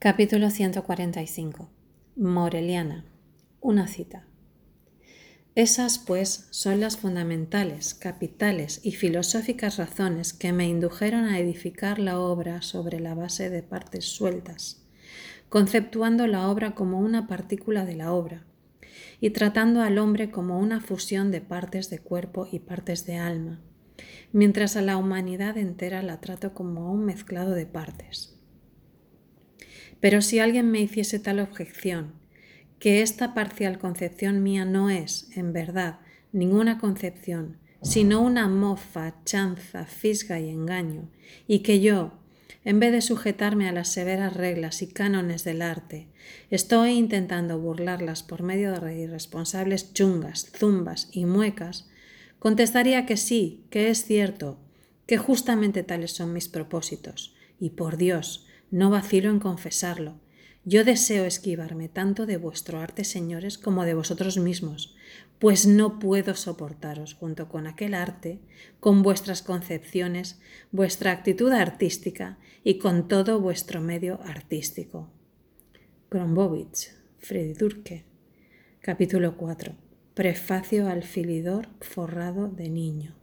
Capítulo 145. Moreliana. Una cita. Esas, pues, son las fundamentales, capitales y filosóficas razones que me indujeron a edificar la obra sobre la base de partes sueltas, conceptuando la obra como una partícula de la obra, y tratando al hombre como una fusión de partes de cuerpo y partes de alma, mientras a la humanidad entera la trato como un mezclado de partes. Pero si alguien me hiciese tal objeción, que esta parcial concepción mía no es, en verdad, ninguna concepción, sino una mofa, chanza, fisga y engaño, y que yo, en vez de sujetarme a las severas reglas y cánones del arte, estoy intentando burlarlas por medio de irresponsables chungas, zumbas y muecas, contestaría que sí, que es cierto, que justamente tales son mis propósitos, y por Dios, no vacilo en confesarlo. Yo deseo esquivarme tanto de vuestro arte, señores, como de vosotros mismos, pues no puedo soportaros junto con aquel arte, con vuestras concepciones, vuestra actitud artística y con todo vuestro medio artístico. Grombovich, Freddy Durke, capítulo 4. Prefacio al filidor forrado de niño.